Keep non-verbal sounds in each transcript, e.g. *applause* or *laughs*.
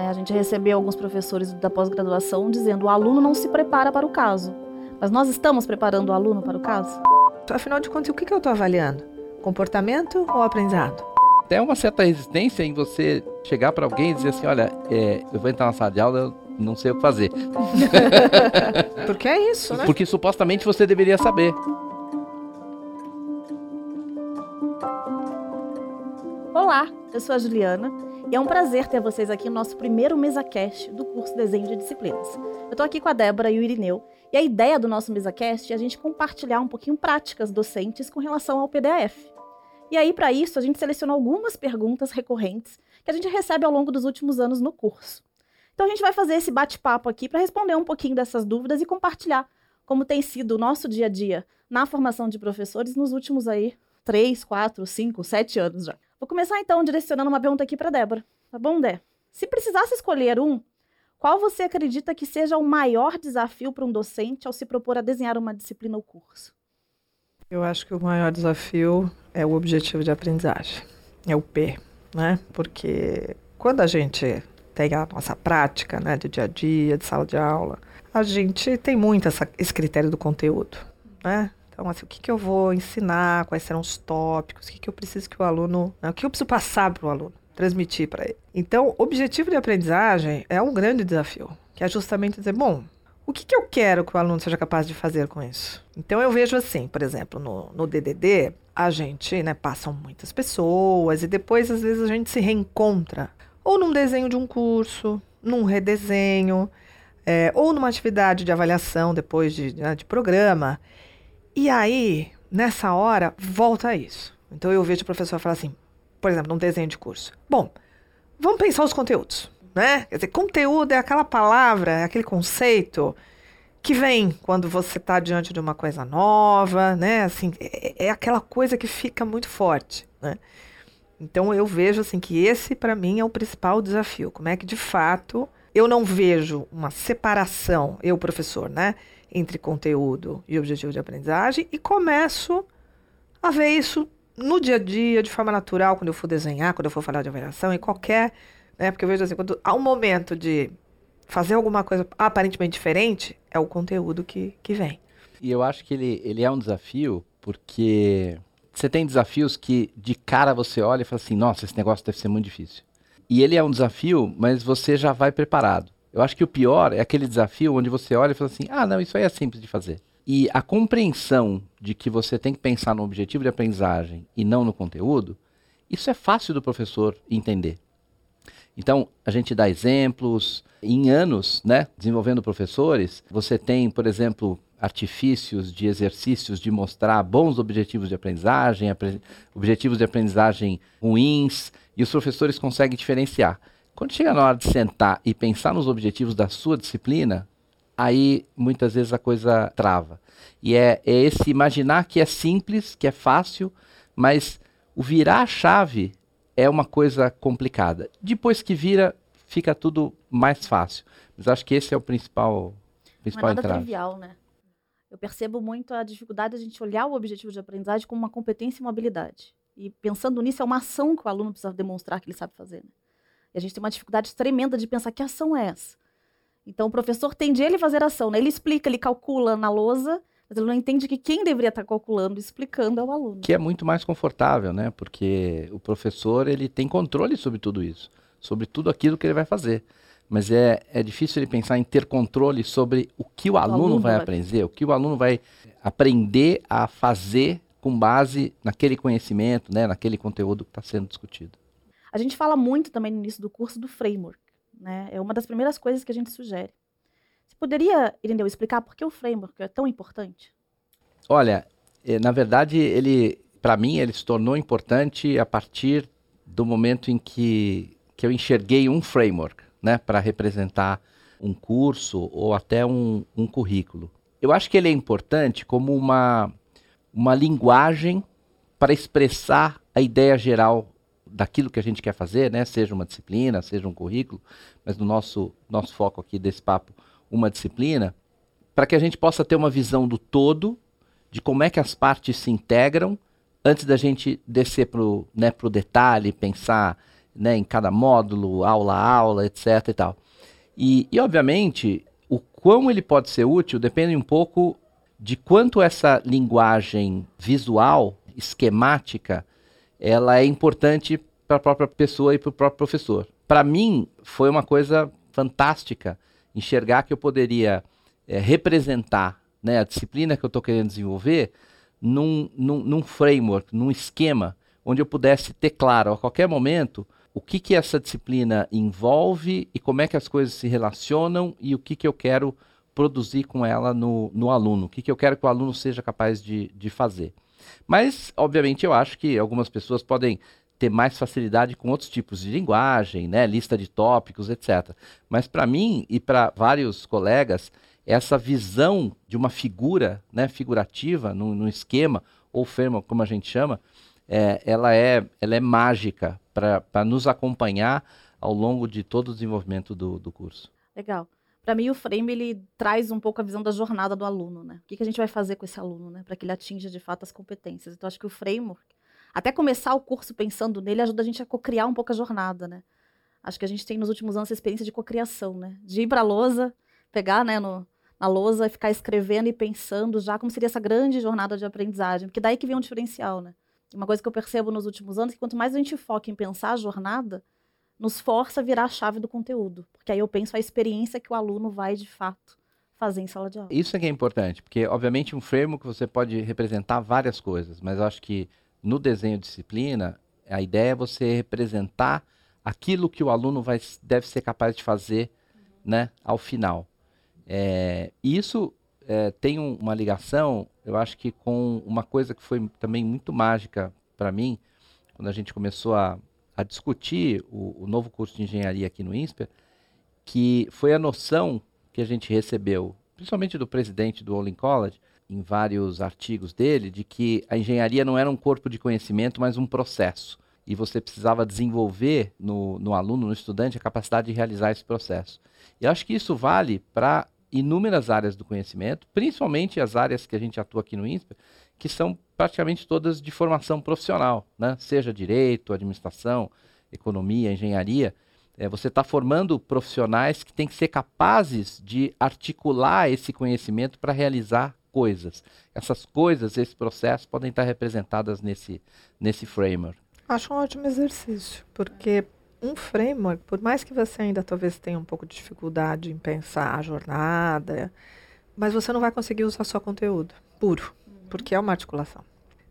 É, a gente recebeu alguns professores da pós-graduação dizendo o aluno não se prepara para o caso. Mas nós estamos preparando o aluno para o caso? Afinal de contas, o que eu estou avaliando? Comportamento ou aprendizado? Até uma certa resistência em você chegar para alguém e dizer assim: olha, é, eu vou entrar na sala de aula, eu não sei o que fazer. *laughs* Porque é isso, né? Porque supostamente você deveria saber. Olá, eu sou a Juliana e é um prazer ter vocês aqui no nosso primeiro MesaCast do curso Desenho de Disciplinas. Eu estou aqui com a Débora e o Irineu e a ideia do nosso MesaCast é a gente compartilhar um pouquinho práticas docentes com relação ao PDF. E aí, para isso, a gente selecionou algumas perguntas recorrentes que a gente recebe ao longo dos últimos anos no curso. Então, a gente vai fazer esse bate-papo aqui para responder um pouquinho dessas dúvidas e compartilhar como tem sido o nosso dia a dia na formação de professores nos últimos aí três, quatro, cinco, sete anos já. Vou começar então direcionando uma pergunta aqui para Débora. Tá bom, Dé? Se precisasse escolher um, qual você acredita que seja o maior desafio para um docente ao se propor a desenhar uma disciplina ou curso? Eu acho que o maior desafio é o objetivo de aprendizagem, é o P, né? Porque quando a gente tem a nossa prática, né, de dia a dia, de sala de aula, a gente tem muito essa, esse critério do conteúdo, né? Então, assim, o que, que eu vou ensinar, quais serão os tópicos, o que, que eu preciso que o aluno. Né, o que eu preciso passar para o aluno, transmitir para ele. Então, objetivo de aprendizagem é um grande desafio, que é justamente dizer, bom, o que, que eu quero que o aluno seja capaz de fazer com isso? Então, eu vejo assim, por exemplo, no, no DDD, a gente, né, passam muitas pessoas e depois, às vezes, a gente se reencontra ou num desenho de um curso, num redesenho, é, ou numa atividade de avaliação depois de, né, de programa. E aí, nessa hora, volta a isso. Então eu vejo o professor falar assim, por exemplo, num desenho de curso. Bom, vamos pensar os conteúdos, né? Quer dizer, conteúdo é aquela palavra, é aquele conceito que vem quando você está diante de uma coisa nova, né? Assim, é, é, aquela coisa que fica muito forte, né? Então eu vejo assim que esse para mim é o principal desafio. Como é que de fato eu não vejo uma separação, eu professor, né? Entre conteúdo e objetivo de aprendizagem e começo a ver isso no dia a dia, de forma natural, quando eu for desenhar, quando eu for falar de avaliação, em qualquer. Né, porque eu vejo assim, quando há um momento de fazer alguma coisa aparentemente diferente, é o conteúdo que, que vem. E eu acho que ele, ele é um desafio porque você tem desafios que de cara você olha e fala assim: nossa, esse negócio deve ser muito difícil. E ele é um desafio, mas você já vai preparado. Eu acho que o pior é aquele desafio onde você olha e fala assim: ah, não, isso aí é simples de fazer. E a compreensão de que você tem que pensar no objetivo de aprendizagem e não no conteúdo, isso é fácil do professor entender. Então, a gente dá exemplos. Em anos, né, desenvolvendo professores, você tem, por exemplo, artifícios de exercícios de mostrar bons objetivos de aprendizagem, objetivos de aprendizagem ruins, e os professores conseguem diferenciar. Quando chega na hora de sentar e pensar nos objetivos da sua disciplina, aí muitas vezes a coisa trava. E é, é esse imaginar que é simples, que é fácil, mas o virar a chave é uma coisa complicada. Depois que vira, fica tudo mais fácil. Mas acho que esse é o principal, principal Não é nada entrave. trivial, né? Eu percebo muito a dificuldade de a gente olhar o objetivo de aprendizagem como uma competência e uma habilidade. E pensando nisso, é uma ação que o aluno precisa demonstrar que ele sabe fazer. Né? E a gente tem uma dificuldade tremenda de pensar que ação é essa. Então o professor tende ele fazer ação, né? Ele explica, ele calcula na lousa, mas ele não entende que quem deveria estar calculando e explicando é o aluno. Que é muito mais confortável, né? Porque o professor ele tem controle sobre tudo isso, sobre tudo aquilo que ele vai fazer. Mas é, é difícil ele pensar em ter controle sobre o que o, o aluno, aluno, vai, vai aprender, o que o aluno vai aprender a fazer com base naquele conhecimento, né, naquele conteúdo que está sendo discutido. A gente fala muito também no início do curso do framework. Né? É uma das primeiras coisas que a gente sugere. Você poderia, Irindeu, explicar por que o framework é tão importante? Olha, eh, na verdade, ele, para mim, ele se tornou importante a partir do momento em que, que eu enxerguei um framework, né, para representar um curso ou até um, um currículo. Eu acho que ele é importante como uma, uma linguagem para expressar a ideia geral daquilo que a gente quer fazer, né? Seja uma disciplina, seja um currículo, mas no nosso nosso foco aqui desse papo, uma disciplina, para que a gente possa ter uma visão do todo de como é que as partes se integram antes da gente descer para o né, pro detalhe, pensar né, em cada módulo, aula a aula, etc e tal. E, e, obviamente, o quão ele pode ser útil depende um pouco de quanto essa linguagem visual, esquemática, ela é importante para a própria pessoa e para o próprio professor. Para mim, foi uma coisa fantástica enxergar que eu poderia é, representar né, a disciplina que eu estou querendo desenvolver num, num, num, framework, num esquema, onde eu pudesse ter claro a qualquer momento o que, que essa disciplina envolve e como é que as coisas se relacionam e o que, que eu quero produzir com ela no, no aluno, o que, que eu quero que o aluno seja capaz de, de fazer. Mas, obviamente, eu acho que algumas pessoas podem ter mais facilidade com outros tipos de linguagem, né, lista de tópicos, etc. Mas para mim e para vários colegas, essa visão de uma figura, né, figurativa, num, num esquema ou framework, como a gente chama, é, ela, é, ela é mágica para nos acompanhar ao longo de todo o desenvolvimento do, do curso. Legal. Para mim, o frame ele traz um pouco a visão da jornada do aluno, né? O que, que a gente vai fazer com esse aluno, né? Para que ele atinja de fato as competências. Então, acho que o framework até começar o curso pensando nele ajuda a gente a cocriar um pouco a jornada, né? Acho que a gente tem nos últimos anos essa experiência de cocriação, né? De ir para a lousa, pegar, né, no, na lousa e ficar escrevendo e pensando já como seria essa grande jornada de aprendizagem, porque daí que vem um diferencial, né? Uma coisa que eu percebo nos últimos anos é que quanto mais a gente foca em pensar a jornada, nos força a virar a chave do conteúdo, porque aí eu penso a experiência que o aluno vai de fato fazer em sala de aula. Isso é que é importante, porque obviamente um framework você pode representar várias coisas, mas eu acho que no desenho de disciplina, a ideia é você representar aquilo que o aluno vai, deve ser capaz de fazer né, ao final. É, isso é, tem um, uma ligação, eu acho que com uma coisa que foi também muito mágica para mim, quando a gente começou a, a discutir o, o, novo curso de engenharia aqui no INSPER, que foi a noção que a gente recebeu, principalmente do presidente do Olin College, em vários artigos dele de que a engenharia não era um corpo de conhecimento, mas um processo. E você precisava desenvolver no, no aluno, no estudante, a capacidade de realizar esse processo. E acho que isso vale para inúmeras áreas do conhecimento, principalmente as áreas que a gente atua aqui no INSPER, que são praticamente todas de formação profissional, né? seja direito, administração, economia, engenharia. É, você está formando profissionais que têm que ser capazes de articular esse conhecimento para realizar coisas. Essas coisas, esse processo, podem estar representadas nesse, nesse framework. Acho um ótimo exercício, porque um framework, por mais que você ainda talvez tenha um pouco de dificuldade em pensar a jornada, mas você não vai conseguir usar só conteúdo puro. Porque é uma articulação.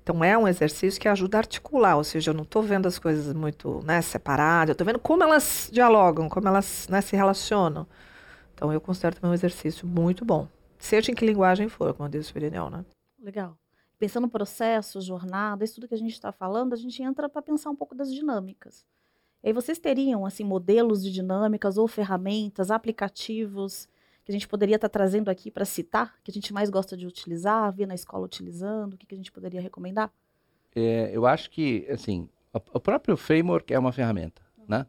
Então é um exercício que ajuda a articular, ou seja, eu não estou vendo as coisas muito né, separadas, eu estou vendo como elas dialogam, como elas né, se relacionam. Então eu considero também um exercício muito bom seja em que linguagem for, como disse o Irineu, né? Legal. Pensando no processo, jornada, isso tudo que a gente está falando, a gente entra para pensar um pouco das dinâmicas. E aí vocês teriam assim modelos de dinâmicas ou ferramentas, aplicativos que a gente poderia estar tá trazendo aqui para citar, que a gente mais gosta de utilizar, ver na escola utilizando, o que, que a gente poderia recomendar? É, eu acho que assim o próprio framework é uma ferramenta, né?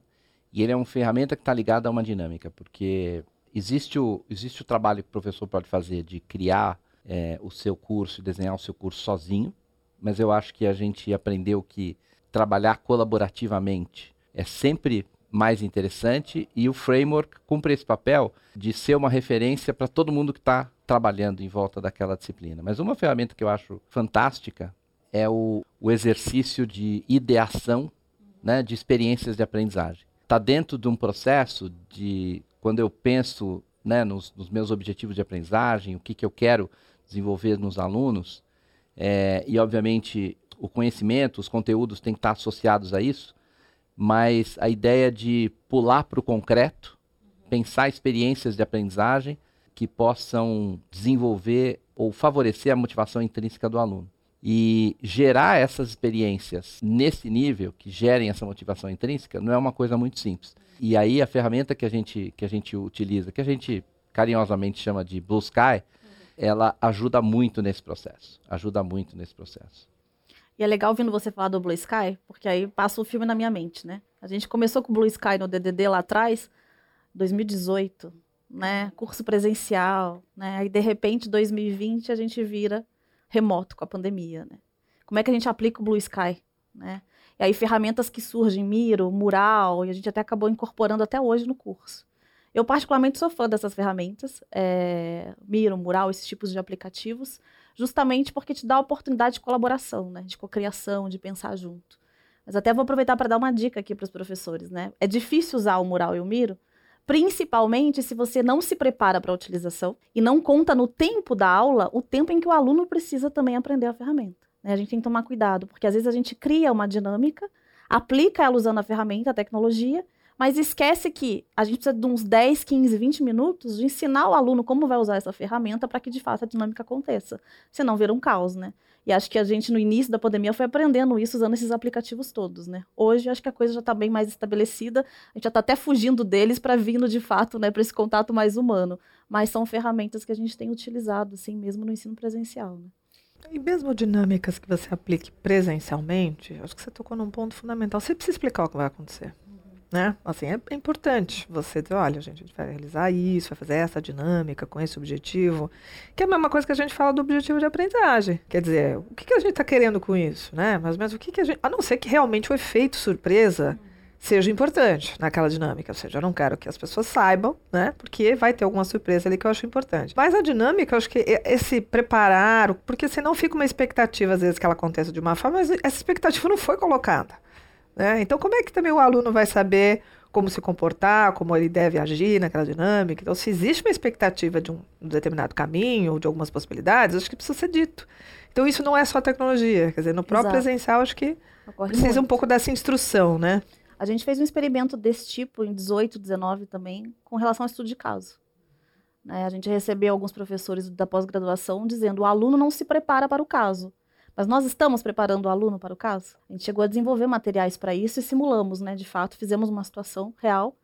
E ele é uma ferramenta que está ligada a uma dinâmica, porque existe o, existe o trabalho que o professor pode fazer de criar é, o seu curso desenhar o seu curso sozinho, mas eu acho que a gente aprendeu que trabalhar colaborativamente é sempre mais interessante e o framework cumpre esse papel de ser uma referência para todo mundo que está trabalhando em volta daquela disciplina. Mas uma ferramenta que eu acho fantástica é o, o exercício de ideação né, de experiências de aprendizagem. Está dentro de um processo de quando eu penso né, nos, nos, meus objetivos de aprendizagem, o que, que eu quero desenvolver nos alunos, é, e obviamente o conhecimento, os conteúdos têm que estar associados a isso, mas a ideia de pular para o concreto, pensar experiências de aprendizagem que possam desenvolver ou favorecer a motivação intrínseca do aluno. E gerar essas experiências nesse nível, que gerem essa motivação intrínseca, não é uma coisa muito simples. E aí a ferramenta que a gente, que a gente utiliza, que a gente carinhosamente chama de Blue Sky, ela ajuda muito nesse processo. Ajuda muito nesse processo. E é legal ouvindo você falar do Blue Sky, porque aí passa o filme na minha mente, né? A gente começou com o Blue Sky no DDD lá atrás, 2018, né? Curso presencial, né? Aí de repente 2020 a gente vira remoto com a pandemia, né? Como é que a gente aplica o Blue Sky, né? E aí ferramentas que surgem, Miro, Mural, e a gente até acabou incorporando até hoje no curso. Eu particularmente sou fã dessas ferramentas, é, Miro, Mural, esses tipos de aplicativos, justamente porque te dá a oportunidade de colaboração, né, de cocriação, de pensar junto. Mas até vou aproveitar para dar uma dica aqui para os professores, né? É difícil usar o Mural e o Miro, principalmente se você não se prepara para a utilização e não conta no tempo da aula o tempo em que o aluno precisa também aprender a ferramenta. Né? A gente tem que tomar cuidado, porque às vezes a gente cria uma dinâmica, aplica ela usando a ferramenta, a tecnologia, mas esquece que a gente precisa de uns 10, 15, 20 minutos de ensinar o aluno como vai usar essa ferramenta para que de fato a dinâmica aconteça. Senão vira um caos, né? E acho que a gente, no início da pandemia, foi aprendendo isso usando esses aplicativos todos, né? Hoje, acho que a coisa já está bem mais estabelecida, a gente já está até fugindo deles para vindo, de fato, né, para esse contato mais humano. Mas são ferramentas que a gente tem utilizado, assim, mesmo no ensino presencial, né? E mesmo dinâmicas que você aplique presencialmente, acho que você tocou num ponto fundamental. Você precisa explicar o que vai acontecer. Né? Assim, é, importante você dizer, olha, gente, a gente vai realizar isso, vai fazer essa dinâmica com esse objetivo, que é a mesma coisa que a gente fala do objetivo de aprendizagem. Quer dizer, o que, que a gente está querendo com isso, né? Mas, mas o que, que a gente... A não ser que realmente o efeito surpresa seja importante naquela dinâmica. Ou seja, eu não quero que as pessoas saibam, né? Porque vai ter alguma surpresa ali que eu acho importante. Mas a dinâmica, eu acho que esse preparar, porque senão fica uma expectativa, às vezes, que ela aconteça de uma forma, mas essa expectativa não foi colocada. Né? Então, como é que também o aluno vai saber como se comportar, como ele deve agir naquela dinâmica? Então, se existe uma expectativa de um, determinado caminho, de algumas possibilidades, acho que precisa ser dito. Então, isso não é só tecnologia. Quer dizer, no próprio Exato. presencial, acho que Ocorre precisa muito. um pouco dessa instrução, né? A gente fez um experimento desse tipo em 18, 19 também, com relação ao estudo de caso. Né? A gente recebeu alguns professores da pós-graduação dizendo o aluno não se prepara para o caso. Mas nós estamos preparando o aluno para o caso? A gente chegou a desenvolver materiais para isso e simulamos, né? De fato, fizemos uma situação real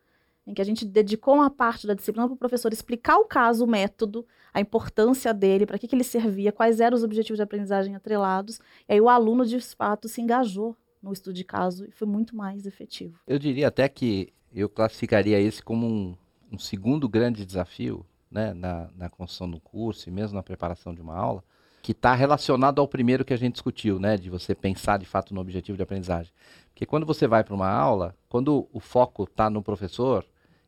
em que a gente dedicou uma parte da disciplina para o professor explicar o caso, o método, a importância dele, para que, que ele servia, quais eram os objetivos de aprendizagem atrelados. E aí o aluno, de fato, se engajou no estudo de caso e foi muito mais efetivo. Eu diria até que eu classificaria esse como um, um segundo grande desafio né, na, na construção do curso e mesmo na preparação de uma aula, que está relacionado ao primeiro que a gente discutiu, né? De você pensar de fato no objetivo de aprendizagem. Porque quando você vai para uma aula, quando o foco está no professor,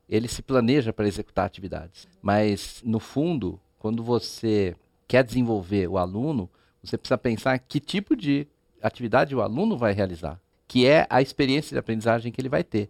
ele se planeja para executar atividades. Mas, no fundo, quando você quer desenvolver o aluno, você precisa pensar que tipo de atividade o aluno vai realizar, que é a experiência de aprendizagem que ele vai ter.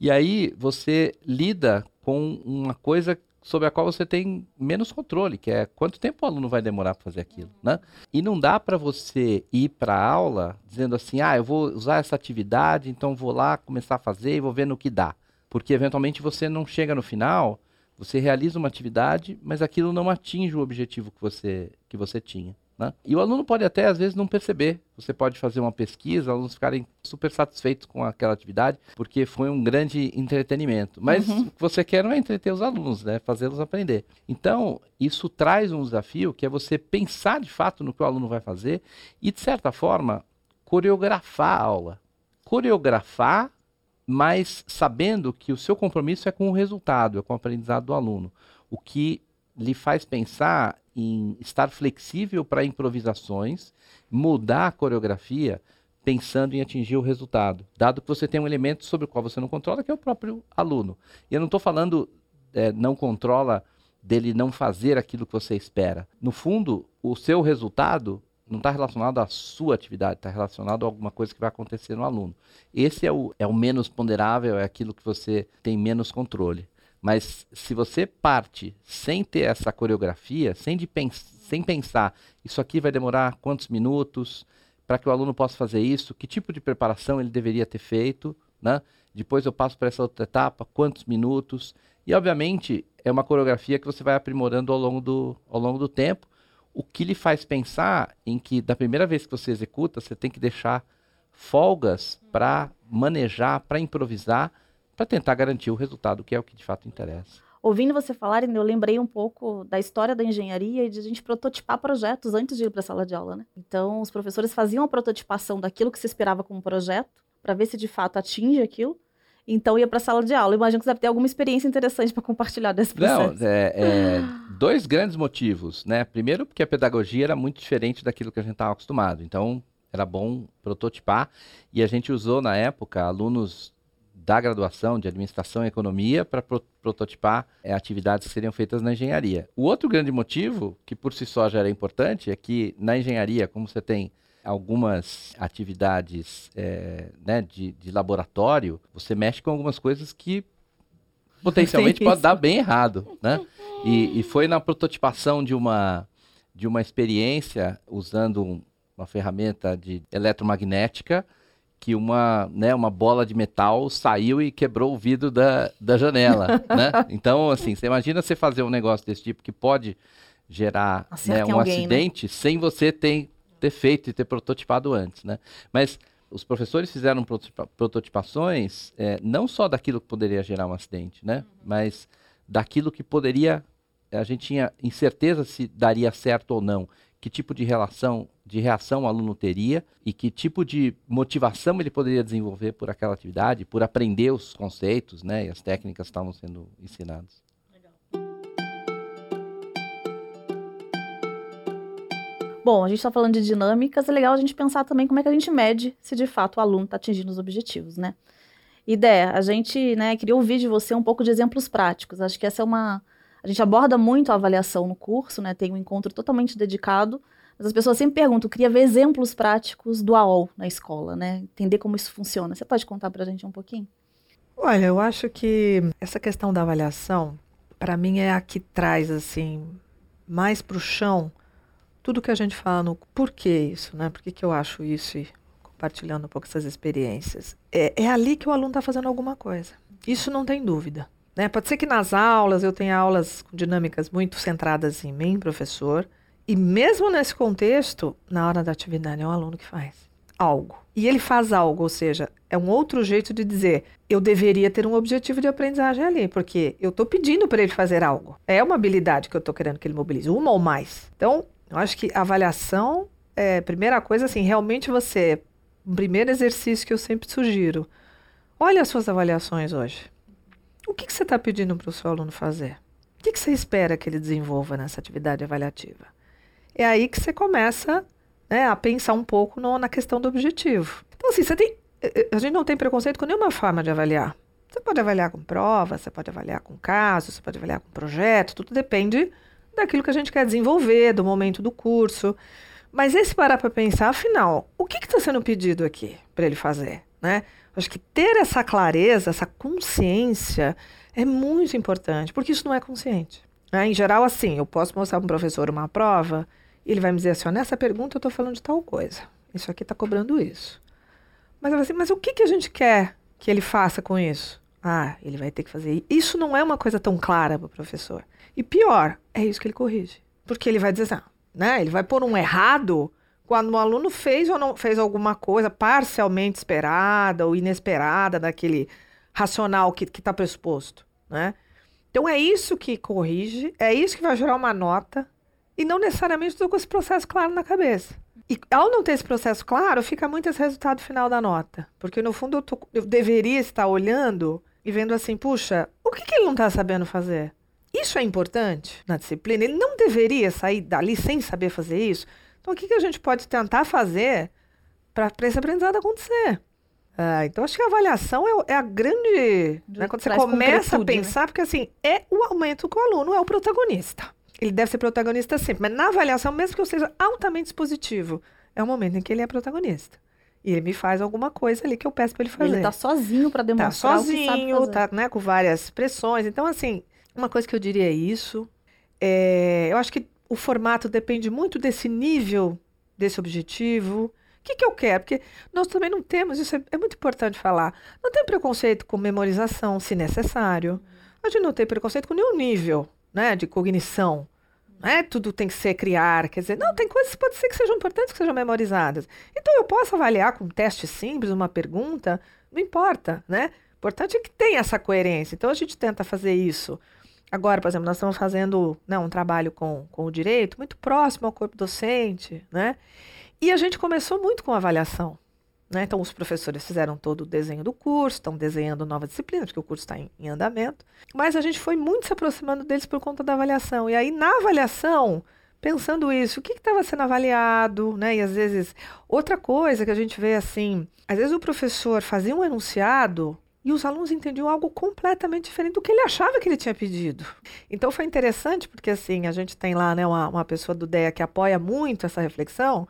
E aí você lida com uma coisa sobre a qual você tem menos controle, que é quanto tempo o aluno vai demorar para fazer aquilo, né? E não dá para você ir para a aula dizendo assim, ah, eu vou usar essa atividade, então vou lá começar a fazer e vou ver no que dá, porque eventualmente você não chega no final, você realiza uma atividade, mas aquilo não atinge o objetivo que você que você tinha. Né? E o aluno pode até, às vezes, não perceber. Você pode fazer uma pesquisa, alunos ficarem super satisfeitos com aquela atividade, porque foi um grande entretenimento. Mas uhum. o que você quer não é entreter os alunos, né? fazê-los aprender. Então, isso traz um desafio que é você pensar de fato no que o aluno vai fazer e, de certa forma, coreografar a aula. Coreografar, mas sabendo que o seu compromisso é com o resultado, é com o aprendizado do aluno. O que lhe faz pensar em estar flexível para improvisações, mudar a coreografia pensando em atingir o resultado, dado que você tem um elemento sobre o qual você não controla, que é o próprio aluno. E eu não estou falando é, não controla dele não fazer aquilo que você espera. No fundo, o seu resultado não está relacionado à sua atividade, está relacionado a alguma coisa que vai acontecer no aluno. Esse é o, é o menos ponderável, é aquilo que você tem menos controle. Mas se você parte sem ter essa coreografia, sem, de pens sem pensar, isso aqui vai demorar quantos minutos para que o aluno possa fazer isso, que tipo de preparação ele deveria ter feito, né? Depois eu passo para essa outra etapa, quantos minutos. E, obviamente, é uma coreografia que você vai aprimorando ao longo do, ao longo do tempo, o que lhe faz pensar em que, da primeira vez que você executa, você tem que deixar folgas para manejar, para improvisar, para tentar garantir o resultado, que é o que de fato interessa. Ouvindo você falar, eu lembrei um pouco da história da engenharia e de a gente prototipar projetos antes de ir para a sala de aula, né? Então, os professores faziam a prototipação daquilo que se esperava como projeto, para ver se de fato atinge aquilo. Então, ia para a sala de aula. Eu imagino que você deve ter alguma experiência interessante para compartilhar desse processo. Não, é, é *gasps* dois grandes motivos, né? Primeiro, porque a pedagogia era muito diferente daquilo que a gente estava acostumado. Então, era bom prototipar. E a gente usou na época alunos da graduação de administração e economia para pro prototipar é, atividades que seriam feitas na engenharia. O outro grande motivo, que por si só já era importante, é que na engenharia, como você tem algumas atividades é, né, de, de, laboratório, você mexe com algumas coisas que potencialmente *laughs* pode dar bem errado, né? E, e, foi na prototipação de uma de uma experiência usando um, uma ferramenta de eletromagnética que uma, né, uma bola de metal saiu e quebrou o vidro da, da janela, *laughs* né? Então, assim, você imagina você fazer um negócio desse tipo que pode gerar né, um alguém, né? acidente né? sem você ter, ter feito e ter prototipado antes, né? Mas os professores fizeram prototipações é, não só daquilo que poderia gerar um acidente, né? Uhum. Mas daquilo que poderia a gente tinha incerteza se daria certo ou não que tipo de relação, de reação o aluno teria e que tipo de motivação ele poderia desenvolver por aquela atividade, por aprender os conceitos, né, e as técnicas que estavam sendo ensinadas. Bom, a gente está falando de dinâmicas, é legal a gente pensar também como é que a gente mede se de fato o aluno está atingindo os objetivos, né? Ideia, a gente né, queria ouvir de você um pouco de exemplos práticos. Acho que essa é uma, a gente aborda muito a avaliação no curso, né? Tem um encontro totalmente dedicado. Mas as pessoas sempre perguntam, queria ver exemplos práticos do AOL na escola, né? Entender como isso funciona. Você pode contar para a gente um pouquinho? Olha, eu acho que essa questão da avaliação, para mim, é a que traz, assim, mais para o chão tudo que a gente fala no porquê isso, né? Por que, que eu acho isso e compartilhando um pouco essas experiências. É, é ali que o aluno está fazendo alguma coisa. Isso não tem dúvida. Né? Pode ser que nas aulas eu tenha aulas com dinâmicas muito centradas em mim, professor, e mesmo nesse contexto, na hora da atividade é um aluno que faz algo. E ele faz algo, ou seja, é um outro jeito de dizer, eu deveria ter um objetivo de aprendizagem ali, porque eu estou pedindo para ele fazer algo. É uma habilidade que eu estou querendo que ele mobilize, uma ou mais. Então, eu acho que avaliação é primeira coisa, assim, realmente você, um primeiro exercício que eu sempre sugiro, olha as suas avaliações hoje. O que, que você está pedindo para o seu aluno fazer? O que, que você espera que ele desenvolva nessa atividade avaliativa? É aí que você começa né, a pensar um pouco no, na questão do objetivo. Então, assim, você tem, eh, eh, a gente não tem preconceito com nenhuma forma de avaliar. Você pode avaliar com prova, você pode avaliar com caso, você pode avaliar com projeto, tudo depende daquilo que a gente quer desenvolver, do momento do curso. Mas esse parar para pensar, afinal, o que está sendo pedido aqui para ele fazer? Né? Acho que ter essa clareza, essa consciência é muito importante, porque isso não é consciente. Né? Em geral, assim, eu posso mostrar para um professor uma prova e ele vai me dizer assim: nessa pergunta eu estou falando de tal coisa. Isso aqui está cobrando isso. Mas, assim, mas o que, que a gente quer que ele faça com isso? Ah, ele vai ter que fazer. Isso não é uma coisa tão clara para o professor. E pior, é isso que ele corrige. Porque ele vai dizer assim, ah, né? Ele vai pôr um errado quando o aluno fez ou não fez alguma coisa parcialmente esperada ou inesperada daquele racional que está pressuposto, né? Então é isso que corrige, é isso que vai gerar uma nota e não necessariamente estou com esse processo claro na cabeça. E ao não ter esse processo claro, fica muito esse resultado final da nota. Porque no fundo eu, tô, eu deveria estar olhando e vendo assim, puxa, o que, que ele não está sabendo fazer? Isso é importante na disciplina? Ele não deveria sair dali sem saber fazer isso? Então, o que, que a gente pode tentar fazer para esse aprendizado acontecer? Ah, então, acho que a avaliação é, é a grande. Né, quando você começa a né? pensar, né? porque assim, é o aumento que o aluno é o protagonista. Ele deve ser protagonista sempre, mas na avaliação, mesmo que eu seja altamente expositivo, é o momento em que ele é protagonista. E ele me faz alguma coisa ali que eu peço para ele fazer. Ele está sozinho para demonstrar tá sozinho, tá, né, com várias pressões. Então, assim, uma coisa que eu diria é isso. É, eu acho que o formato depende muito desse nível, desse objetivo. O que, que eu quero? Porque nós também não temos, isso é, é muito importante falar, não tem preconceito com memorização, se necessário. A gente não tem preconceito com nenhum nível né, de cognição. É tudo tem que ser criar, quer dizer, não, tem coisas que pode ser que sejam importantes que sejam memorizadas. Então eu posso avaliar com um teste simples, uma pergunta, não importa, né? O importante é que tenha essa coerência. Então a gente tenta fazer isso Agora, por exemplo, nós estamos fazendo né, um trabalho com, com o direito muito próximo ao corpo docente, né? E a gente começou muito com avaliação. Né? Então, os professores fizeram todo o desenho do curso, estão desenhando novas disciplinas, porque o curso está em, em, andamento. Mas a gente foi muito se aproximando deles por conta da avaliação. E aí, na avaliação, pensando isso, o que estava sendo avaliado, né? E às vezes, outra coisa que a gente vê assim, às vezes o professor fazia um enunciado e os alunos entendiam algo completamente diferente do que ele achava que ele tinha pedido. Então foi interessante, porque assim, a gente tem lá né, uma, uma pessoa do DEA que apoia muito essa reflexão,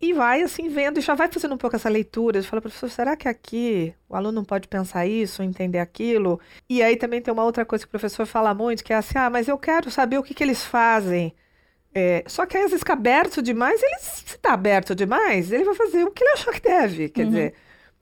e vai assim vendo e já vai fazendo um pouco essa leitura. Você fala, professor, será que aqui o aluno não pode pensar isso, entender aquilo? E aí também tem uma outra coisa que o professor fala muito, que é assim, ah, mas eu quero saber o que, que eles fazem. É, só que aí, às vezes, fica aberto demais, ele, se está aberto demais, ele vai fazer o que ele achar que deve. Quer uhum. dizer,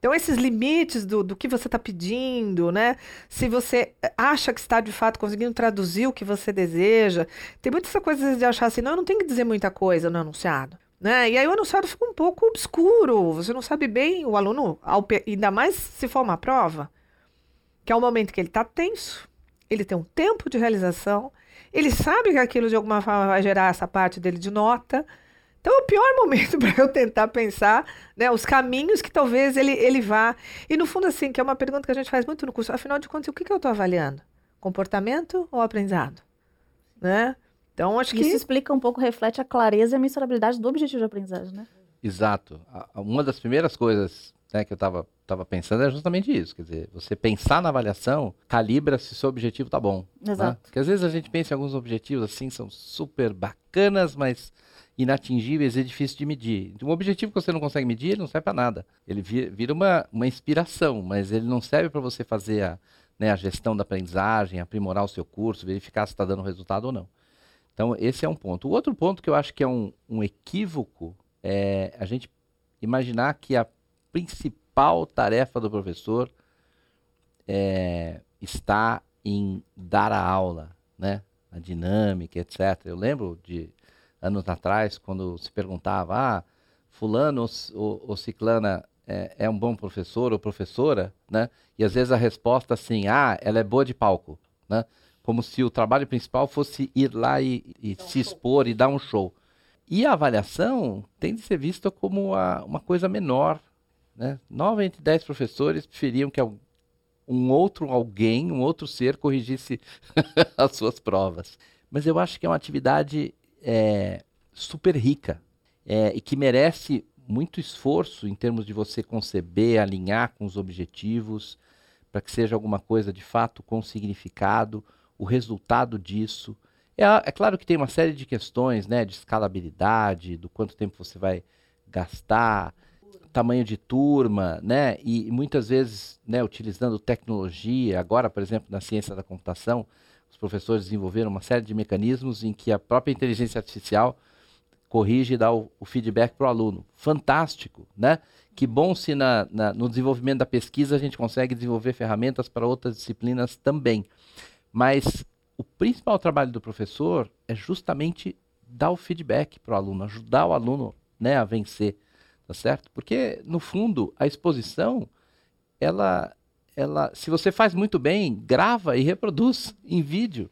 então, esses limites do, do que você está pedindo, né? Se você acha que está de fato conseguindo traduzir o que você deseja. Tem muita essa coisa de achar assim, não, eu não tenho que dizer muita coisa no anunciado. Né? E aí o anunciado fica um pouco obscuro, você não sabe bem, o aluno, ainda mais se for uma prova, que é o momento que ele está tenso, ele tem um tempo de realização, ele sabe que aquilo de alguma forma vai gerar essa parte dele de nota. Então é o pior *laughs* momento para eu tentar pensar né, os caminhos que talvez ele, ele vá. E no fundo, assim, que é uma pergunta que a gente faz muito no curso, afinal de contas, o que, que eu estou avaliando? Comportamento ou aprendizado? Né? Então, acho que. Isso explica um pouco, reflete a clareza e a mensurabilidade do objetivo de aprendizagem, né? Exato. Uma das primeiras coisas né, que eu estava tava pensando é justamente isso. Quer dizer, você pensar na avaliação, calibra se seu objetivo tá bom. Né? Exato. Né? Porque às vezes a gente pensa em alguns objetivos assim, são super bacanas, mas inatingíveis e difícil de medir. Um objetivo que você não consegue medir, ele não serve para nada. Ele vira uma, uma inspiração, mas ele não serve para você fazer a, né, a gestão da aprendizagem, aprimorar o seu curso, verificar se está dando resultado ou não. Então, esse é um ponto. O outro ponto que eu acho que é um, um equívoco é a gente imaginar que a principal tarefa do professor é, está em dar a aula, né? A dinâmica, etc. Eu lembro de anos atrás, quando se perguntava, ah, fulano ou, ou ciclana é, é, um bom professor ou professora, né? E às vezes a resposta assim, ah, ela é boa de palco, né? como se o trabalho principal fosse ir lá e, e se expor e dar um show. E a avaliação tem de ser vista como a, uma coisa menor. Né? Nove entre dez professores preferiam que um outro alguém, um outro ser, corrigisse *laughs* as suas provas. Mas eu acho que é uma atividade é, super rica é, e que merece muito esforço em termos de você conceber, alinhar com os objetivos, para que seja alguma coisa de fato com significado, o resultado disso. É, é, claro que tem uma série de questões, né, de escalabilidade, do quanto tempo você vai gastar, tamanho de turma, né, e, muitas vezes, né, utilizando tecnologia. Agora, por exemplo, na ciência da computação, os professores desenvolveram uma série de mecanismos em que a própria inteligência artificial corrige e dá o, o feedback para o aluno. Fantástico, né? Que bom se na, na, no desenvolvimento da pesquisa a gente consegue desenvolver ferramentas para outras disciplinas também. Mas o principal trabalho do professor é justamente dar o feedback para o aluno, ajudar o aluno né, a vencer, tá certo? Porque, no fundo, a exposição, ela, ela, se você faz muito bem, grava e reproduz em vídeo.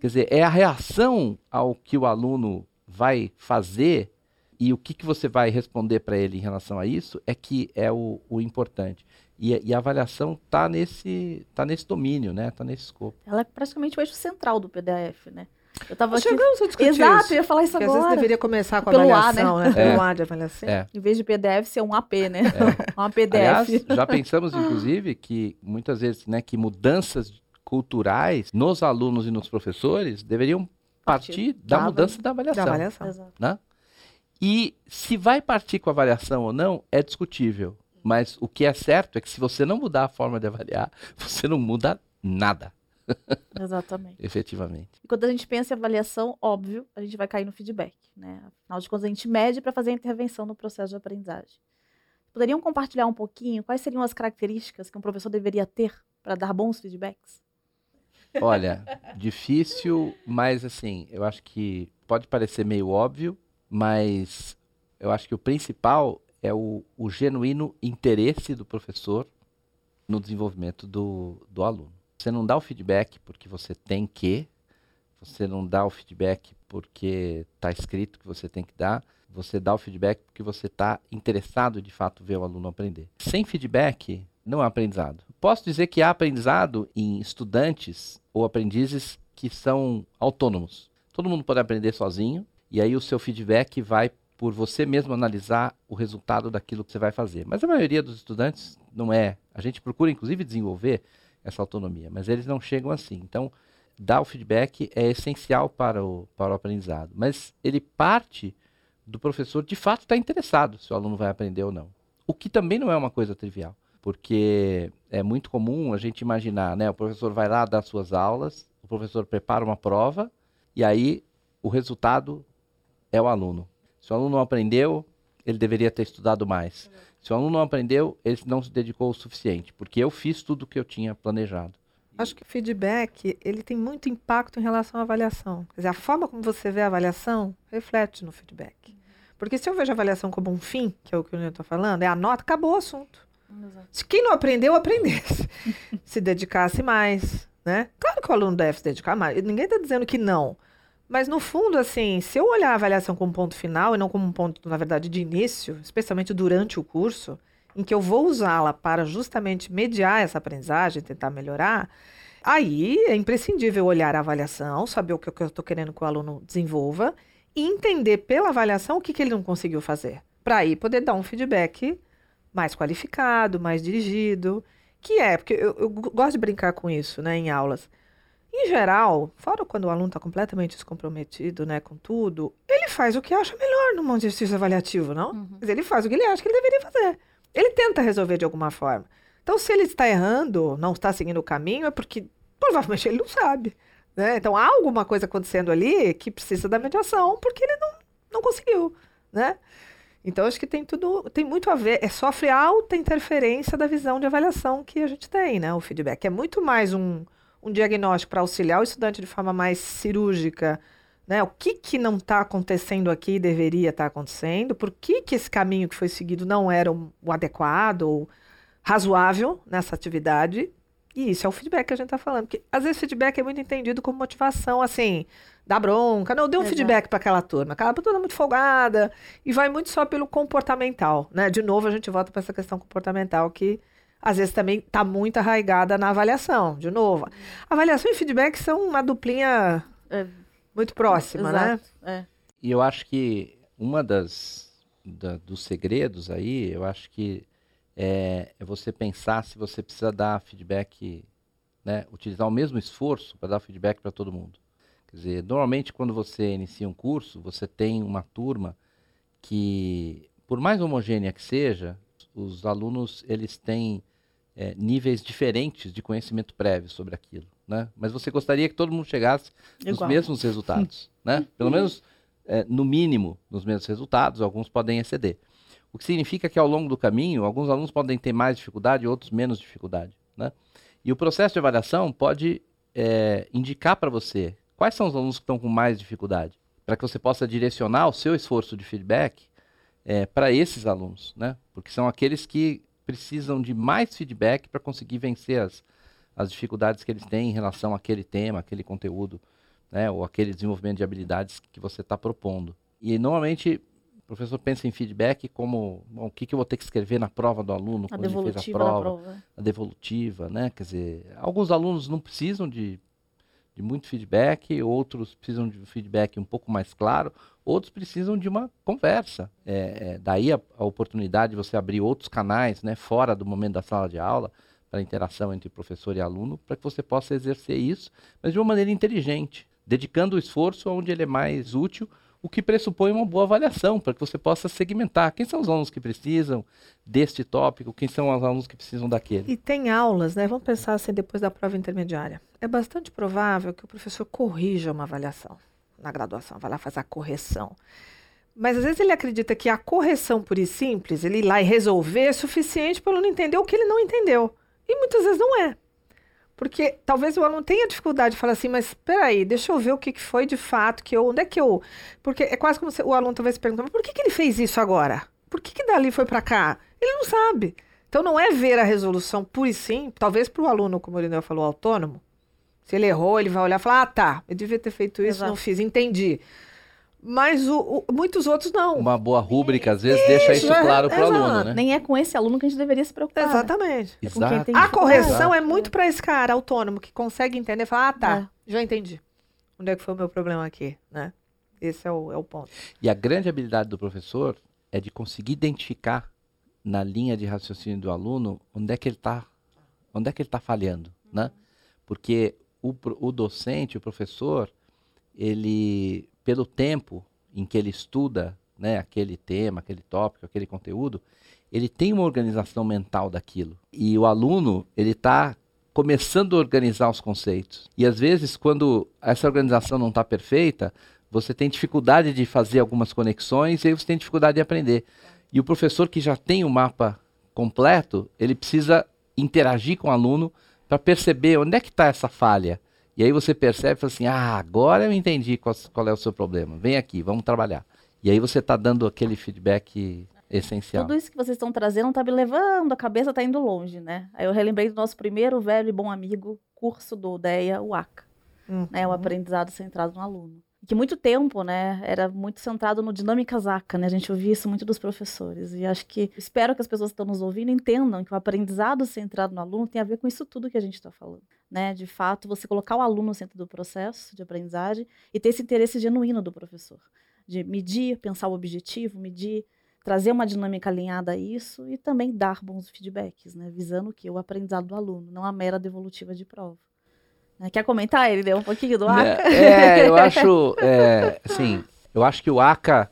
Quer dizer, é a reação ao que o aluno vai fazer e o que, que você vai responder para ele em relação a isso é que é o, o importante. E, e, a avaliação está nesse, tá nesse domínio, né? Está nesse escopo. Ela é praticamente o eixo central do PDF, né? Eu tava aqui... Chegamos a discutir Exato, eu ia falar isso Porque agora. às vezes deveria começar com a Pelo avaliação, A, né? né? É. Pelo A de avaliação. É. Em vez de PDF, ser um AP, né? É. *laughs* Uma PDF. Aliás, já pensamos, inclusive, que muitas vezes, né, que mudanças culturais nos alunos e nos professores deveriam partir da mudança da avaliação. Da avaliação. Né? E se vai partir com a avaliação ou não, é discutível. Mas o que é certo é que se você não mudar a forma de avaliar, *laughs* você não muda nada. *laughs* Exatamente. Efetivamente. E quando a gente pensa em avaliação, óbvio, a gente vai cair no feedback. Né? Afinal de contas, a gente mede para fazer a intervenção no processo de aprendizagem. Poderiam compartilhar um pouquinho quais seriam as características que um professor deveria ter para dar bons feedbacks? Olha, *laughs* difícil, mas assim, eu acho que pode parecer meio óbvio, mas eu acho que o principal é o, o genuíno interesse do professor no desenvolvimento do, do aluno. Você não dá o feedback porque você tem que, você não dá o feedback porque está escrito que você tem que dar, você dá o feedback porque você está interessado de fato ver o aluno aprender. Sem feedback, não há aprendizado. Posso dizer que há aprendizado em estudantes ou aprendizes que são autônomos. Todo mundo pode aprender sozinho, E aí o seu feedback vai por você mesmo analisar o resultado daquilo que você vai fazer. Mas a maioria dos estudantes não é. A gente procura, inclusive, desenvolver essa autonomia, mas eles não chegam assim. Então, dar o feedback é essencial para o, para o aprendizado. Mas ele parte do professor de fato estar tá interessado se o aluno vai aprender ou não. O que também não é uma coisa trivial, porque é muito comum a gente imaginar, né? O professor vai lá dar suas aulas, o professor prepara uma prova e aí o resultado é o aluno. Se o aluno não aprendeu, ele deveria ter estudado mais. Se o aluno não aprendeu, ele não se dedicou o suficiente, porque eu fiz tudo o que eu tinha planejado. Acho que o feedback ele tem muito impacto em relação à avaliação. Quer dizer, a forma como você vê a avaliação reflete no feedback. Porque se eu vejo a avaliação como um fim, que é o que eu estou falando, é a nota, acabou o assunto. Exato. Se quem não aprendeu, aprendesse. *laughs* se dedicasse mais, né? Claro que o aluno deve se dedicar mais. Ninguém está dizendo que não. Mas no fundo, assim, se eu olhar a avaliação como ponto final e não como um ponto, na verdade, de início, especialmente durante o curso, em que eu vou usá-la para justamente mediar essa aprendizagem, tentar melhorar, aí é imprescindível olhar a avaliação, saber o que eu estou querendo que o aluno desenvolva e entender pela avaliação o que, que ele não conseguiu fazer, para aí poder dar um feedback mais qualificado, mais dirigido, que é, porque eu, eu gosto de brincar com isso, né, em aulas. Em geral, fora quando o aluno está completamente descomprometido né, com tudo, ele faz o que acha melhor num exercício avaliativo, não? Uhum. Mas ele faz o que ele acha que ele deveria fazer. Ele tenta resolver de alguma forma. Então, se ele está errando, não está seguindo o caminho, é porque provavelmente ele não sabe. Né? Então, há alguma coisa acontecendo ali que precisa da mediação, porque ele não, não conseguiu. Né? Então, acho que tem tudo, tem muito a ver, é, sofre alta interferência da visão de avaliação que a gente tem, né? O feedback é muito mais um, um diagnóstico para auxiliar o estudante de forma mais cirúrgica, né? O que, que não está acontecendo aqui e deveria estar tá acontecendo? Por que, que esse caminho que foi seguido não era o, adequado ou razoável nessa atividade? E isso é o feedback que a gente está falando. Porque às vezes feedback é muito entendido como motivação, assim, da bronca. Não, dê um Exato. feedback para aquela turma. Aquela turma é muito folgada e vai muito só pelo comportamental, né? De novo, a gente volta para essa questão comportamental que às vezes também está muito arraigada na avaliação. De novo, avaliação e feedback são uma duplinha é, muito próxima, né? exato, né? É. E eu acho que uma das da, dos segredos aí, eu acho que é, é, você pensar se você precisa dar feedback, né, utilizar o mesmo esforço para dar feedback para todo mundo. Quer dizer, normalmente quando você inicia um curso, você tem uma turma que, por mais homogênea que seja, os alunos eles têm é, níveis diferentes de conhecimento prévio sobre aquilo, né? Mas você gostaria que todo mundo chegasse nos mesmos resultados, *laughs* né? Pelo menos, é, no mínimo, nos mesmos resultados, alguns podem exceder. O que significa que ao longo do caminho, alguns alunos podem ter mais dificuldade, outros menos dificuldade, né? E o processo de avaliação pode é, indicar para você quais são os alunos que estão com mais dificuldade, para que você possa direcionar o seu esforço de feedback é, para esses alunos, né? Porque são aqueles que precisam de mais feedback para conseguir vencer as, as dificuldades que eles têm em relação àquele tema, aquele conteúdo, né, ou aquele desenvolvimento de habilidades que você está propondo. E normalmente o professor pensa em feedback como bom, o que, que eu vou ter que escrever na prova do aluno a quando ele fez a prova, prova, a devolutiva, né? Quer dizer, alguns alunos não precisam de de muito feedback, outros precisam de um feedback um pouco mais claro, outros precisam de uma conversa. É, é, daí a, a, oportunidade de você abrir outros canais, né, fora do momento da sala de aula, para interação entre professor e aluno, para que você possa exercer isso, mas de uma maneira inteligente, dedicando o esforço onde ele é mais útil o que pressupõe uma boa avaliação, para que você possa segmentar quem são os alunos que precisam deste tópico, quem são os alunos que precisam daquele. E tem aulas, né? Vamos pensar assim, depois da prova intermediária. É bastante provável que o professor corrija uma avaliação na graduação, vai lá fazer a correção. Mas às vezes ele acredita que a correção pura e simples, ele ir lá e resolver, é suficiente para aluno entender o que ele não entendeu. E muitas vezes não é. Porque talvez o aluno tenha dificuldade de falar assim, mas peraí, deixa eu ver o que, que foi de fato, que eu, onde é que eu. Porque é quase como se o aluno talvez pergunte, mas por que, que ele fez isso agora? Por que, que dali foi para cá? Ele não sabe. Então não é ver a resolução pura e sim, talvez para o aluno, como o Irineu falou, autônomo. Se ele errou, ele vai olhar e falar: ah, tá, eu devia ter feito isso, Exato. não fiz, entendi. Mas o, o, muitos outros não. Uma boa rúbrica, às vezes, isso, deixa isso é, claro para o aluno, né? Nem é com esse aluno que a gente deveria se preocupar. Exatamente. É Exato. A correção é muito para esse cara autônomo que consegue entender e falar, ah, tá, é. já entendi. Onde é que foi o meu problema aqui, né? esse é o, é o ponto. E a grande habilidade do professor é de conseguir identificar na linha de raciocínio do aluno onde é que ele está onde é que ele está falhando, né? Porque o, o docente, o professor, ele pelo tempo em que ele estuda, né, aquele tema, aquele tópico, aquele conteúdo, ele tem uma organização mental daquilo. E o aluno, ele está começando a organizar os conceitos. E às vezes, quando essa organização não está perfeita, você tem dificuldade de fazer algumas conexões e aí você tem dificuldade de aprender. E o professor que já tem o mapa completo, ele precisa interagir com o aluno para perceber onde é que está essa falha. E aí você percebe e fala assim: ah, agora eu entendi qual, qual é o seu problema. Vem aqui, vamos trabalhar. E aí você está dando aquele feedback essencial. Tudo isso que vocês estão trazendo está me levando, a cabeça está indo longe, né? Aí eu relembrei do nosso primeiro velho e bom amigo, curso do DEA, o ACA, uhum. né? O aprendizado centrado no aluno que muito tempo, né, era muito centrado no dinâmica zaca, né? A gente ouvia isso muito dos professores. E acho que espero que as pessoas que estão nos ouvindo entendam que o aprendizado centrado no aluno tem a ver com isso tudo que a gente está falando, né? De fato, você colocar o aluno no centro do processo de aprendizagem e ter esse interesse genuíno do professor, de medir, pensar o objetivo, medir, trazer uma dinâmica alinhada a isso e também dar bons feedbacks, né? Visando que o aprendizado do aluno, não a mera devolutiva de prova. Né? Quer comentar, ele deu um pouquinho do ACA? É, é eu *laughs* acho, é, assim, eu acho que o ACA,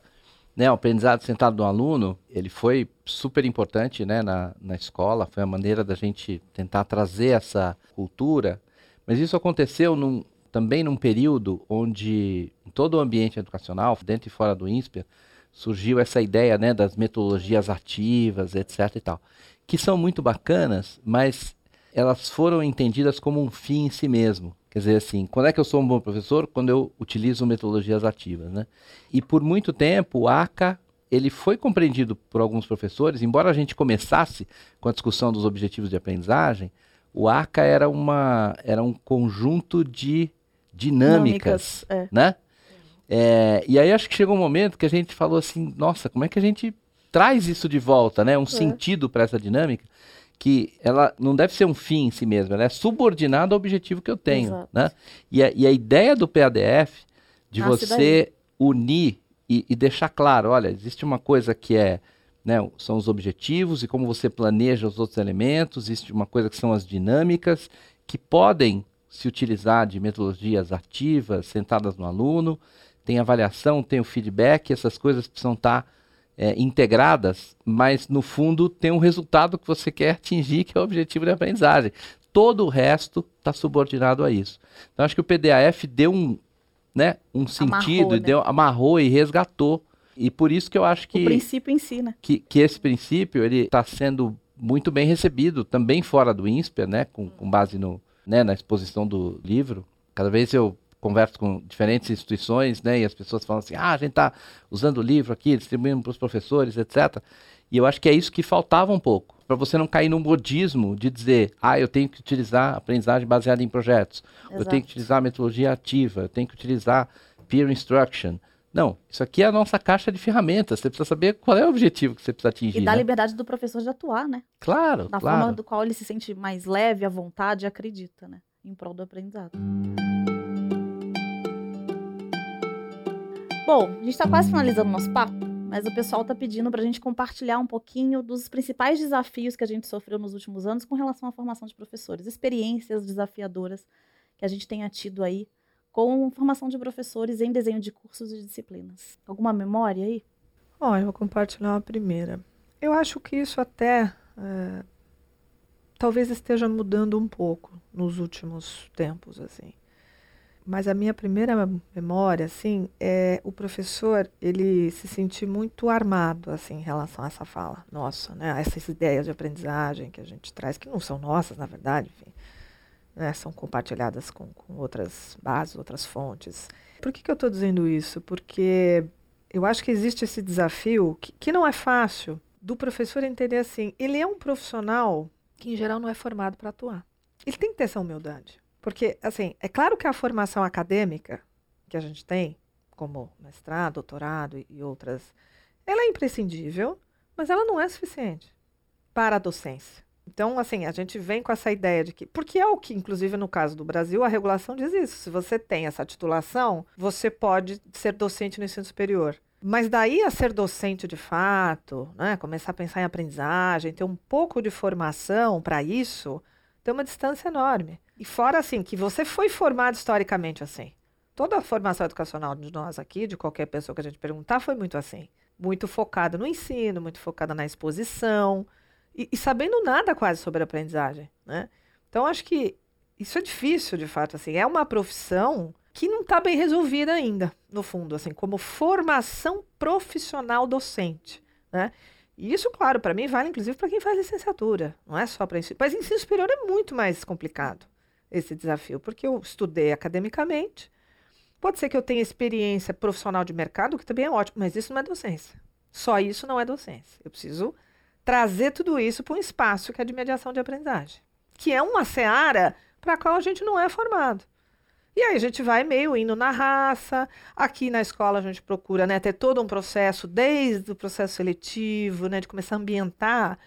né, o aprendizado sentado do aluno, ele foi super importante, né, na, na escola, foi a maneira da gente tentar trazer essa cultura, mas isso aconteceu num, também num período onde, em todo o ambiente educacional, dentro e fora do INSPER, surgiu essa ideia, né, das metodologias ativas, etc e tal, que são muito bacanas, mas elas foram entendidas como um fim em si mesmo. Quer dizer, assim, quando é que eu sou um bom professor? Quando eu utilizo metodologias ativas, né? E por muito tempo, o ACA, ele foi compreendido por alguns professores, embora a gente começasse com a discussão dos objetivos de aprendizagem, o ACA era, uma, era um conjunto de dinâmicas, dinâmicas é. né? É, e aí acho que chegou um momento que a gente falou assim, nossa, como é que a gente traz isso de volta, né? Um é. sentido para essa dinâmica que ela não deve ser um fim em si mesma, ela é subordinada ao objetivo que eu tenho. Né? E, a, e a ideia do PADF, de Nasce você daí. unir e, e, deixar claro, olha, existe uma coisa que é, né, são os objetivos e como você planeja os outros elementos, existe uma coisa que são as dinâmicas, que podem se utilizar de metodologias ativas, sentadas no aluno, tem avaliação, tem o feedback, essas coisas precisam estar é, integradas, mas no fundo tem um resultado que você quer atingir, que é o objetivo de aprendizagem. Todo o resto está subordinado a isso. Então acho que o PDAF deu um, né, um sentido, amarrou, né? deu, amarrou e resgatou. E por isso que eu acho que. O princípio em si, né? Que, que esse princípio ele está sendo muito bem recebido, também fora do INSPER, né, com, com base no, né, na exposição do livro. Cada vez eu converso com diferentes instituições, né, e as pessoas falam assim, ah, a gente está usando o livro aqui, distribuindo para os professores, etc. E eu acho que é isso que faltava um pouco, para você não cair no modismo de dizer, ah, eu tenho que utilizar aprendizagem baseada em projetos, Exato. eu tenho que utilizar metodologia ativa, eu tenho que utilizar peer instruction. Não, isso aqui é a nossa caixa de ferramentas. Você precisa saber qual é o objetivo que você precisa atingir. E dá né? liberdade do professor de atuar, né? Claro, Na claro. forma do qual ele se sente mais leve, à vontade e acredita, né? Em prol do aprendizado. Bom, a gente está quase finalizando nosso papo, mas o pessoal está pedindo para a gente compartilhar um pouquinho dos principais desafios que a gente sofreu nos últimos anos com relação à formação de professores, experiências desafiadoras que a gente tenha tido aí com formação de professores em desenho de cursos e disciplinas. Alguma memória aí? Olha, eu vou compartilhar uma primeira. Eu acho que isso até é, talvez esteja mudando um pouco nos últimos tempos, assim. Mas a minha primeira memória, assim, é o professor, ele se sentir muito armado, assim, em relação a essa fala nossa, né? Essas ideias de aprendizagem que a gente traz, que não são nossas, na verdade, enfim, né? São compartilhadas com, com outras bases, outras fontes. Por que, que eu estou dizendo isso? Porque eu acho que existe esse desafio, que, que não é fácil, do professor entender assim, ele é um profissional que, em geral, não é formado para atuar. Ele tem que ter essa humildade. Porque, assim, é claro que a formação acadêmica que a gente tem, como mestrado, doutorado e, outras, ela é imprescindível, mas ela não é suficiente para a docência. Então, assim, a gente vem com essa ideia de que. Porque é o que, inclusive, no caso do Brasil, a regulação diz isso. Se você tem essa titulação, você pode ser docente no ensino superior. Mas daí a ser docente de fato, né, começar a pensar em aprendizagem, ter um pouco de formação para isso, tem uma distância enorme. E fora assim, que você foi formado historicamente assim. Toda a formação educacional de nós aqui, de qualquer pessoa que a gente perguntar, foi muito assim. Muito focada no ensino, muito focada na exposição, e, e sabendo nada quase sobre aprendizagem, né? Então, acho que isso é difícil, de fato, assim. É uma profissão que não está bem resolvida ainda, no fundo, assim, como formação profissional docente, né? E isso, claro, para mim vale inclusive para quem faz licenciatura, não é só para ensino. Mas ensino superior é muito mais complicado esse desafio, porque eu estudei academicamente. Pode ser que eu tenha experiência profissional de mercado, que também é ótimo, mas isso não é docência. Só isso não é docência. Eu preciso trazer tudo isso para um espaço que é de mediação de aprendizagem, que é uma seara para a qual a gente não é formado. E aí a gente vai meio indo na raça. Aqui na escola a gente procura né, ter todo um processo, desde o processo seletivo, né, de começar a ambientar,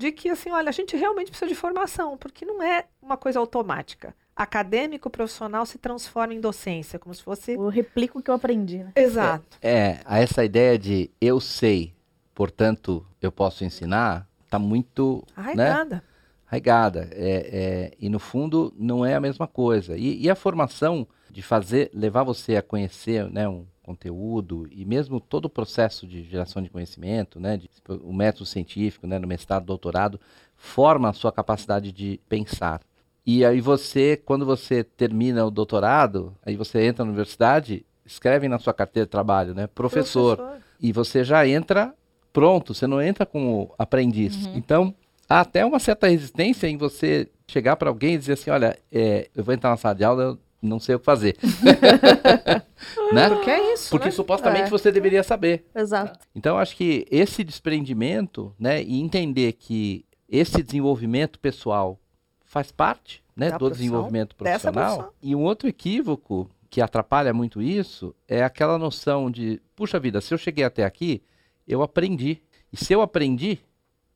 de que assim, olha, a gente realmente precisa de formação, porque não é uma coisa automática. Acadêmico profissional se transforma em docência, como se fosse. Eu replico o que eu aprendi, né? Exato. É, é essa ideia de eu sei, portanto eu posso ensinar, tá muito. Né? nada. arraigada. É, é, e no fundo não é a mesma coisa. E, e, a formação de fazer, levar você a conhecer né, um conteúdo e mesmo todo o processo de geração de conhecimento, né, de, o método científico, né, no mestrado, doutorado, forma a sua capacidade de pensar. E aí você, quando você termina o doutorado, aí você entra na universidade, escreve na sua carteira de trabalho, né, professor, professor. e você já entra pronto, você não entra como aprendiz. Uhum. Então há até uma certa resistência em você chegar para alguém e dizer assim, olha, é, eu vou entrar na sala de aula, eu não sei o que fazer. *laughs* né? Porque é isso, Porque né? supostamente é. você deveria saber. Exato. Então, acho que esse desprendimento, né, e entender que esse desenvolvimento pessoal faz parte, né, do desenvolvimento profissional. E um outro equívoco que atrapalha muito isso é aquela noção de, puxa vida, se eu cheguei até aqui, eu aprendi. E se eu aprendi,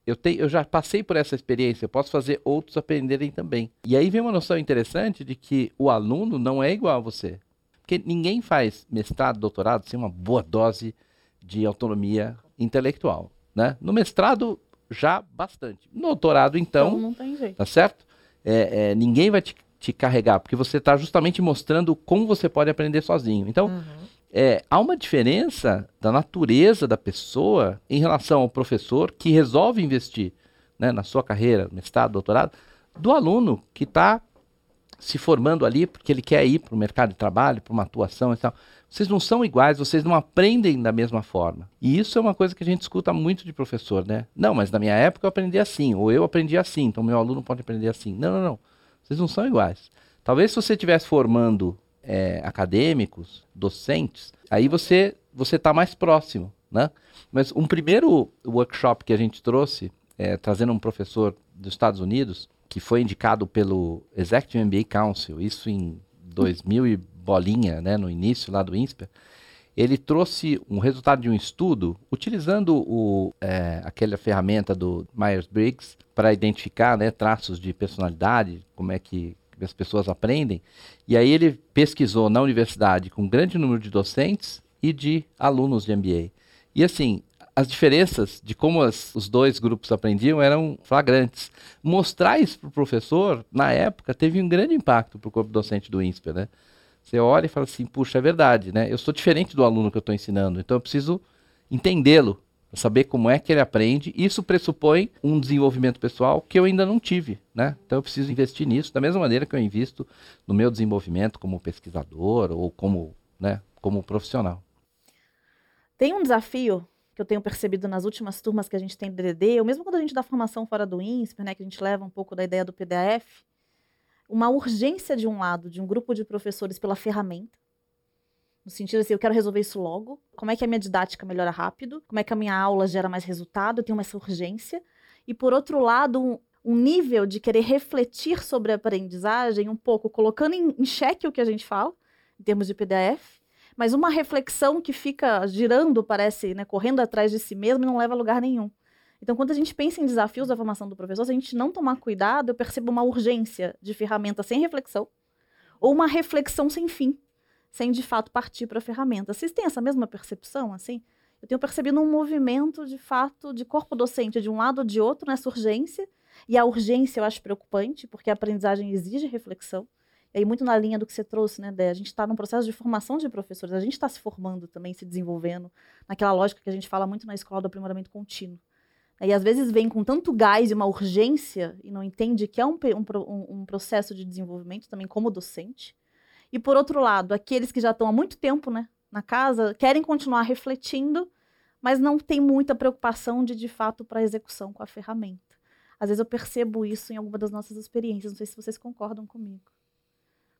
eu, te, eu já passei por essa experiência, eu posso fazer outros aprenderem também. E aí vem uma noção interessante de que o aluno não é igual a você. Porque ninguém faz mestrado, doutorado sem uma boa dose de autonomia intelectual. Né? No mestrado, já bastante. No doutorado, então. Então não tem jeito. Tá certo? É, é, ninguém vai te, te carregar, porque você está justamente mostrando como você pode aprender sozinho. Então. Uhum é, há uma diferença da natureza da pessoa em relação ao professor que resolve investir né, na sua carreira, mestrado, doutorado, do aluno que está se formando ali porque ele quer ir para o mercado de trabalho, para uma atuação e tal. Vocês não são iguais, vocês não aprendem da mesma forma. E isso é uma coisa que a gente escuta muito de professor, né? Não, mas na minha época eu aprendi assim, ou eu aprendi assim, então meu aluno pode aprender assim. Não, não, não. Vocês não são iguais. Talvez se você estivesse formando é, acadêmicos, docentes, aí você você está mais próximo, né? Mas um primeiro workshop que a gente trouxe, é, trazendo um professor dos Estados Unidos, que foi indicado pelo Executive MBA Council, isso em 2000 e bolinha, né, no início lá do INSPER, ele trouxe um resultado de um estudo utilizando o, é, aquela ferramenta do Myers-Briggs para identificar né, traços de personalidade, como é que as pessoas aprendem. E aí ele pesquisou na universidade com um grande número de docentes e de alunos de MBA. E assim, as diferenças de como as, os dois grupos aprendiam eram flagrantes. Mostrar isso para o professor, na época, teve um grande impacto para o corpo docente do INSPER. Né? Você olha e fala assim, puxa, é verdade, né? eu sou diferente do aluno que eu estou ensinando, então eu preciso entendê-lo saber como é que ele aprende. Isso pressupõe um desenvolvimento pessoal que eu ainda não tive, né? Então eu preciso investir nisso da mesma maneira que eu invisto no meu desenvolvimento como pesquisador ou como, né, como profissional. Tem um desafio que eu tenho percebido nas últimas turmas que a gente tem do DDD, ou mesmo quando a gente dá formação fora do INSPER, né, que a gente leva um pouco da ideia do PDF, uma urgência de um lado, de um grupo de professores pela ferramenta, no sentido assim, eu quero resolver isso logo. Como é que a minha didática melhora rápido? Como é que a minha aula gera mais resultado? Eu tenho essa urgência. E por outro lado, um, um nível de querer refletir sobre a aprendizagem, um pouco colocando em, em xeque o que a gente fala, em termos de PDF, mas uma reflexão que fica girando, parece, né, correndo atrás de si mesmo e não leva a lugar nenhum. Então, quando a gente pensa em desafios da formação do professor, se a gente não tomar cuidado, eu percebo uma urgência de ferramenta sem reflexão ou uma reflexão sem fim, sem de fato partir para a ferramenta. Vocês têm essa mesma percepção, assim? Eu tenho percebido um movimento, de fato, de corpo docente de um lado ou de outro nessa urgência, e a urgência eu acho preocupante, porque a aprendizagem exige reflexão. E aí, muito na linha do que você trouxe, né, Dé? A gente está num processo de formação de professores, a gente está se formando também, se desenvolvendo, naquela lógica que a gente fala muito na escola do aprimoramento contínuo. E às vezes vem com tanto gás e uma urgência e não entende que é um, um, um processo de desenvolvimento também como docente. E por outro lado, aqueles que já estão há muito tempo né, na casa querem continuar refletindo, mas não tem muita preocupação de de fato para execução com a ferramenta. Às vezes eu percebo isso em alguma das nossas experiências, não sei se vocês concordam comigo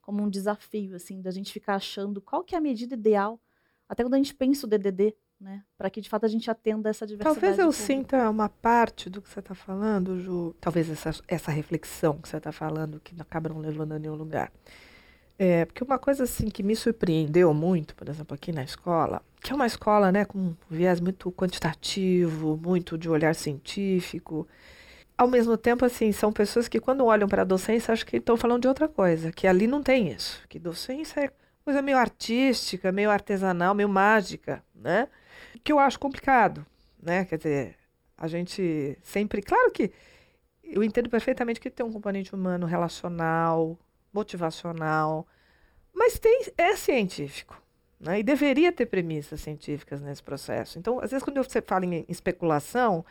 como um desafio, assim, da gente ficar achando qual que é a medida ideal, até quando a gente pensa o DDD, né, para que de fato a gente atenda essa diversidade. Talvez eu sinta uma parte do que você está falando, Ju, talvez essa, essa reflexão que você está falando, que acaba não levando a nenhum lugar. É, porque uma coisa assim que me surpreendeu muito, por exemplo, aqui na escola, que é uma escola né, com um viés muito quantitativo, muito de olhar científico, ao mesmo tempo, assim, são pessoas que quando olham para a docência acham que estão falando de outra coisa, que ali não tem isso, que docência é coisa meio artística, meio artesanal, meio mágica, né? Que eu acho complicado, né? Quer dizer, a gente sempre, claro que eu entendo perfeitamente que tem um componente humano, relacional, motivacional, mas tem é científico, né? E deveria ter premissas científicas nesse processo. Então, às vezes quando você fala em especulação,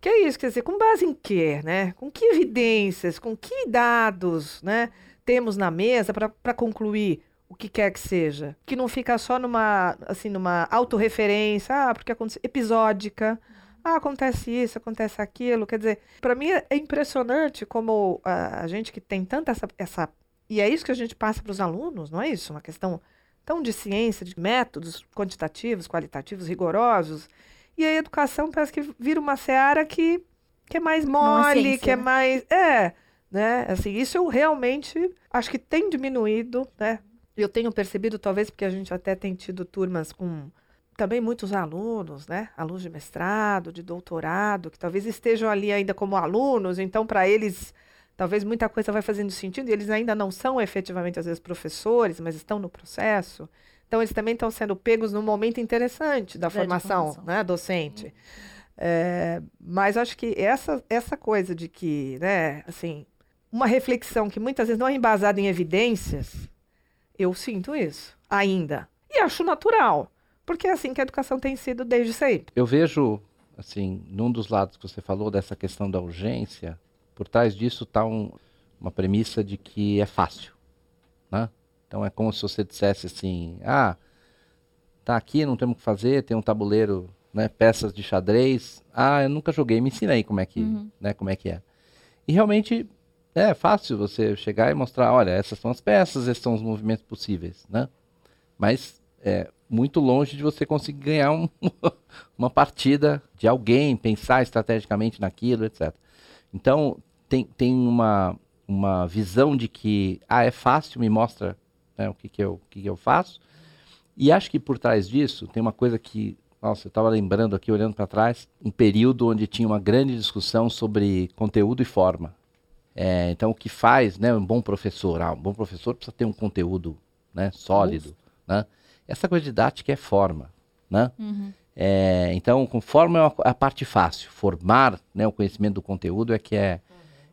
que é isso, quer dizer, com base em quê, né? Com que evidências, com que dados, né, temos na mesa para concluir o que quer que seja, que não fica só numa assim numa autorreferência, ah, porque acontece episódica, ah, acontece isso, acontece aquilo, quer dizer, para mim é impressionante como a, a, gente que tem tanta essa, essa e é isso que a gente passa para os alunos, não é isso? Uma questão tão de ciência, de métodos quantitativos, qualitativos, rigorosos, e a educação parece que vira uma seara que, que é mais mole, que é né? mais. É, né? Assim, isso eu realmente acho que tem diminuído, né? Eu tenho percebido, talvez porque a gente até tem tido turmas com também muitos alunos, né? Alunos de mestrado, de doutorado, que talvez estejam ali ainda como alunos, então para eles talvez muita coisa vai fazendo sentido e eles ainda não são efetivamente às vezes professores, mas estão no processo. Então, eles também estão sendo pegos num momento interessante da formação, formação. Né, docente. Uhum. É, mas acho que essa, essa coisa de que, né, assim, uma reflexão que muitas vezes não é embasada em evidências, eu sinto isso ainda. E acho natural, porque é assim que a educação tem sido desde sempre. Eu vejo, assim, num dos lados que você falou dessa questão da urgência, por trás disso está um, uma premissa de que é fácil, né? Então é como se você dissesse assim: ah, tá aqui, não temos o que fazer, tem um tabuleiro, né, peças de xadrez. Ah, eu nunca joguei, me ensina aí como é que, uhum. né, como é que é. E realmente é fácil você chegar e mostrar, olha, essas são as peças, esses são os movimentos possíveis, né? Mas é muito longe de você conseguir ganhar um, *laughs* uma partida de alguém, pensar estrategicamente naquilo, etc. Então, tem, tem uma, uma visão de que, ah, é fácil, me mostra né, o que, que, eu, o que, que eu faço. E acho que por trás disso tem uma coisa que, nossa, eu estava lembrando aqui, olhando para trás, um período onde tinha uma grande discussão sobre conteúdo e forma. É, então, o que faz né, um bom professor? Ah, um bom professor precisa ter um conteúdo né, sólido. Né? Essa coisa didática é forma. Né? Uhum. É, então, com forma é a parte fácil. Formar né, o conhecimento do conteúdo é que é,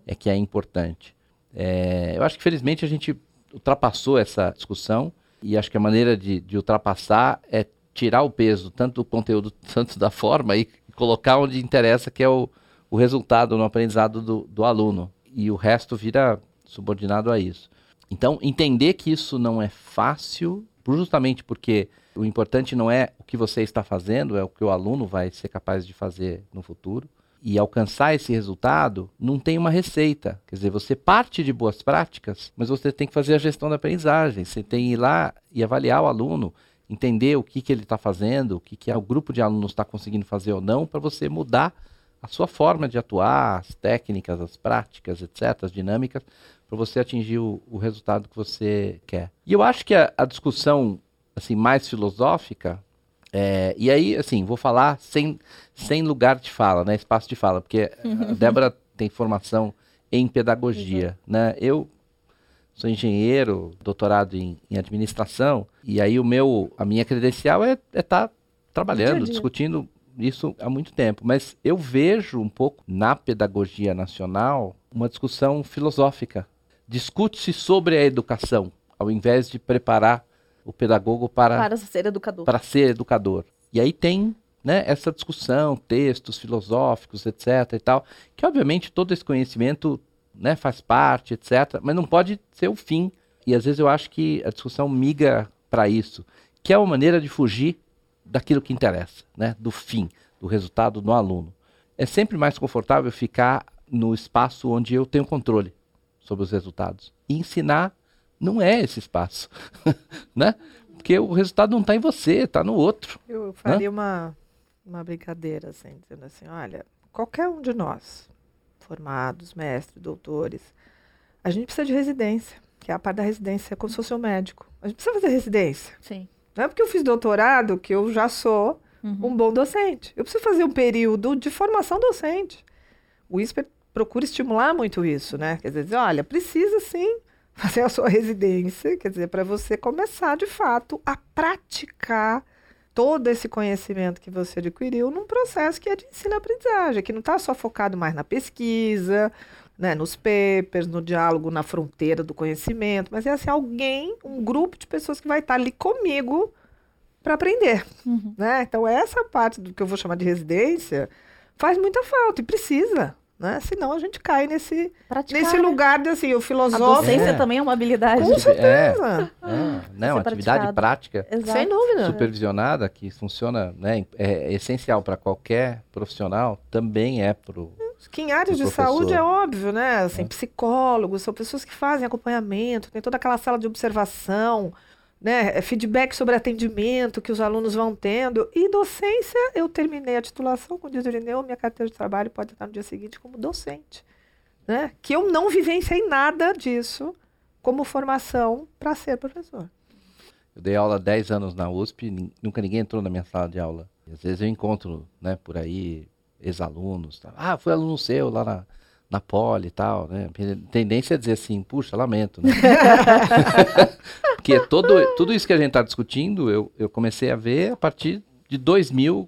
é, que é importante. É, eu acho que, felizmente, a gente ultrapassou essa discussão e acho que a maneira de, de ultrapassar é tirar o peso tanto do conteúdo, *laughs* tanto da forma e colocar onde interessa, que é o, o resultado no aprendizado do, do aluno. E o resto vira subordinado a isso. Então, entender que isso não é fácil, justamente porque o importante não é o que você está fazendo, é o que o aluno vai ser capaz de fazer no futuro e alcançar esse resultado, não tem uma receita. Quer dizer, você parte de boas práticas, mas você tem que fazer a gestão da aprendizagem. Você tem que ir lá e avaliar o aluno, entender o que, que ele está fazendo, o que, que o grupo de alunos está conseguindo fazer ou não, para você mudar a sua forma de atuar, as técnicas, as práticas, etc., as dinâmicas, para você atingir o, o, resultado que você quer. E eu acho que a, a discussão assim mais filosófica É, e aí, assim, vou falar sem, sem lugar de fala, né? Espaço de fala, porque a *laughs* Débora tem formação em pedagogia, né? Eu sou engenheiro, doutorado em, em, administração, e aí o meu, a minha credencial é estar é tá trabalhando, discutindo isso há muito tempo. Mas eu vejo um pouco na pedagogia nacional uma discussão filosófica. Discute-se sobre a educação, ao invés de preparar o pedagogo para, para ser educador. Para ser educador. E aí tem né, essa discussão, textos filosóficos, etc. e tal, que obviamente todo esse conhecimento né, faz parte, etc. Mas não pode ser o fim. E às vezes eu acho que a discussão migra para isso, que é uma maneira de fugir daquilo que interessa, né, do fim, do resultado no aluno. É sempre mais confortável ficar no espaço onde eu tenho controle sobre os resultados. E ensinar não é esse espaço, *laughs* né? Porque o resultado não está em você, está no outro. Eu faria uma, uma brincadeira, assim, dizendo assim, olha, qualquer um de nós, formados, mestres, doutores, a gente precisa de residência, que é a parte da residência, é como se fosse um médico. A gente precisa fazer residência. Sim. Não é porque eu fiz doutorado que eu já sou uhum. um bom docente. Eu preciso fazer um período de formação docente. O ISPER procura estimular muito isso, né? Quer dizer, olha, precisa sim *laughs* fazer a sua residência, quer dizer, para você começar de fato a praticar todo esse conhecimento que você adquiriu num processo que é de ensino-aprendizagem, que não está só focado mais na pesquisa, né, nos papers, no diálogo na fronteira do conhecimento, mas é assim, alguém, um grupo de pessoas que vai estar tá ali comigo para aprender. Uhum. Né? Então, essa parte do que eu vou chamar de residência faz muita falta e precisa. Né? Senão a gente cai nesse, nesse lugar de assim, o filosófico. A docência é. também é uma habilidade. Com certeza. É, é. Não, atividade prática Exato. Sem dúvida. supervisionada, que funciona, né, é essencial para qualquer profissional, também é para o. Que em áreas de professor. saúde é óbvio, né? Assim, é. Psicólogos, são pessoas que fazem acompanhamento, tem toda aquela sala de observação, né, é feedback sobre atendimento que os alunos vão tendo. E docência, eu terminei a titulação, com o Irineu, minha carteira de trabalho pode estar no dia seguinte como docente. Né? Que eu não vivenciei nada disso como formação para ser professor. Eu dei aula há 10 anos na USP, nunca ninguém entrou na minha sala de aula. E às vezes eu encontro né, por aí ex-alunos. Tá? Ah, foi aluno seu lá na, na poli e tal, né? A tendência é dizer assim, puxa, lamento, né? *laughs* Porque todo, tudo isso que a gente está discutindo, eu, eu comecei a ver a partir de 2000,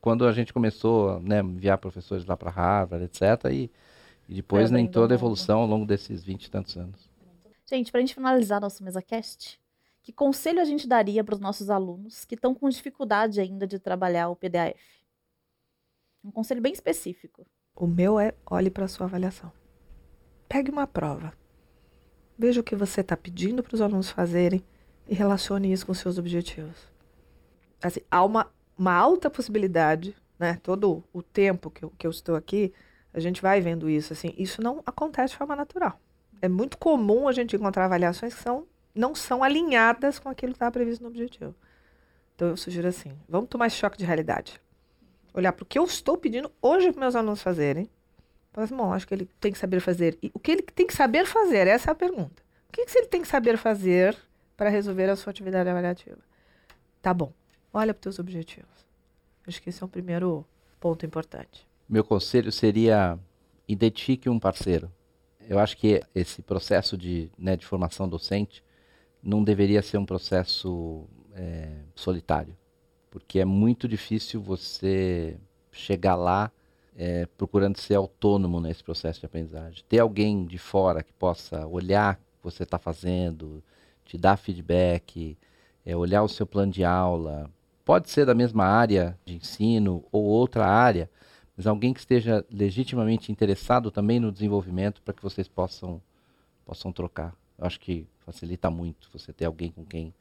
quando a gente começou né, a enviar professores lá para Harvard, etc. E, e depois é, em toda a evolução ao longo desses 20 e tantos anos. Gente, para a gente finalizar nosso MesaCast, que conselho a gente daria para os nossos alunos que estão com dificuldade ainda de trabalhar o PDAF? Um conselho bem específico. O meu é olhe para a sua avaliação. Pegue uma prova. Veja o que você está pedindo para os alunos fazerem e relacione isso com seus objetivos. Assim, há uma, uma alta possibilidade, né? Todo o tempo que eu, que eu estou aqui, a gente vai vendo isso. Assim, isso não acontece de forma natural. É muito comum a gente encontrar avaliações que são, não são alinhadas com aquilo que estava previsto no objetivo. Então eu sugiro assim: vamos tomar esse choque de realidade olhar para o que eu estou pedindo hoje para meus alunos fazerem. Falar assim, bom, acho que ele tem que saber fazer. E o que ele tem que saber fazer? Essa é a pergunta. O que, que ele tem que saber fazer para resolver a sua atividade avaliativa? Tá bom. Olha para os teus objetivos. Acho que esse é o primeiro ponto importante. Meu conselho seria identifique um parceiro. Eu acho que esse processo de, né, de formação docente não deveria ser um processo é, solitário porque é muito difícil você chegar lá é, procurando ser autônomo nesse processo de aprendizagem. Ter alguém de fora que possa olhar o que você está fazendo, te dar feedback, é, olhar o seu plano de aula. Pode ser da mesma área de ensino ou outra área, mas alguém que esteja legitimamente interessado também no desenvolvimento para que vocês possam, possam trocar. Eu acho que facilita muito você ter alguém com quem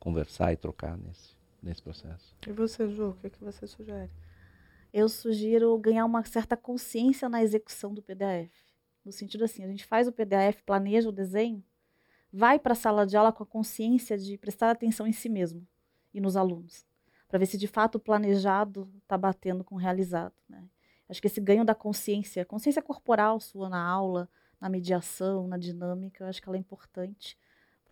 conversar e trocar nesse nesse processo. E você, Ju, o que, é que você sugere? Eu sugiro ganhar uma certa consciência na execução do PDF. No sentido assim, a gente faz o PDF, planeja o desenho, vai para a sala de aula com a consciência de prestar atenção em si mesmo e nos alunos, para ver se de fato o planejado está batendo com o realizado. Né? Acho que esse ganho da consciência, consciência corporal sua na aula, na mediação, na dinâmica, eu acho que ela é importante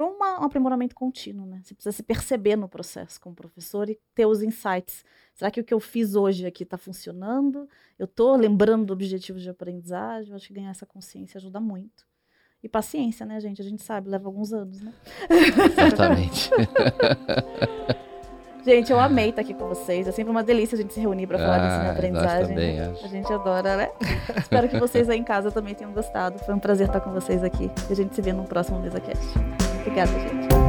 para um aprimoramento contínuo, né? Você precisa se perceber no processo como professor e ter os insights. Será que o que eu fiz hoje aqui está funcionando? Eu estou lembrando do objetivo de aprendizagem? Eu acho que ganhar essa consciência ajuda muito. E paciência, né, gente? A gente sabe, leva alguns anos, né? Exatamente. *laughs* gente, eu amei estar aqui com vocês. É sempre uma delícia a gente se reunir para falar ah, de ensino e aprendizagem. Também, acho. A gente adora, né? *laughs* Espero que vocês aí em casa também tenham gostado. Foi um prazer estar com vocês aqui. E a gente se vê no próximo MesaCast. Obrigada, gente.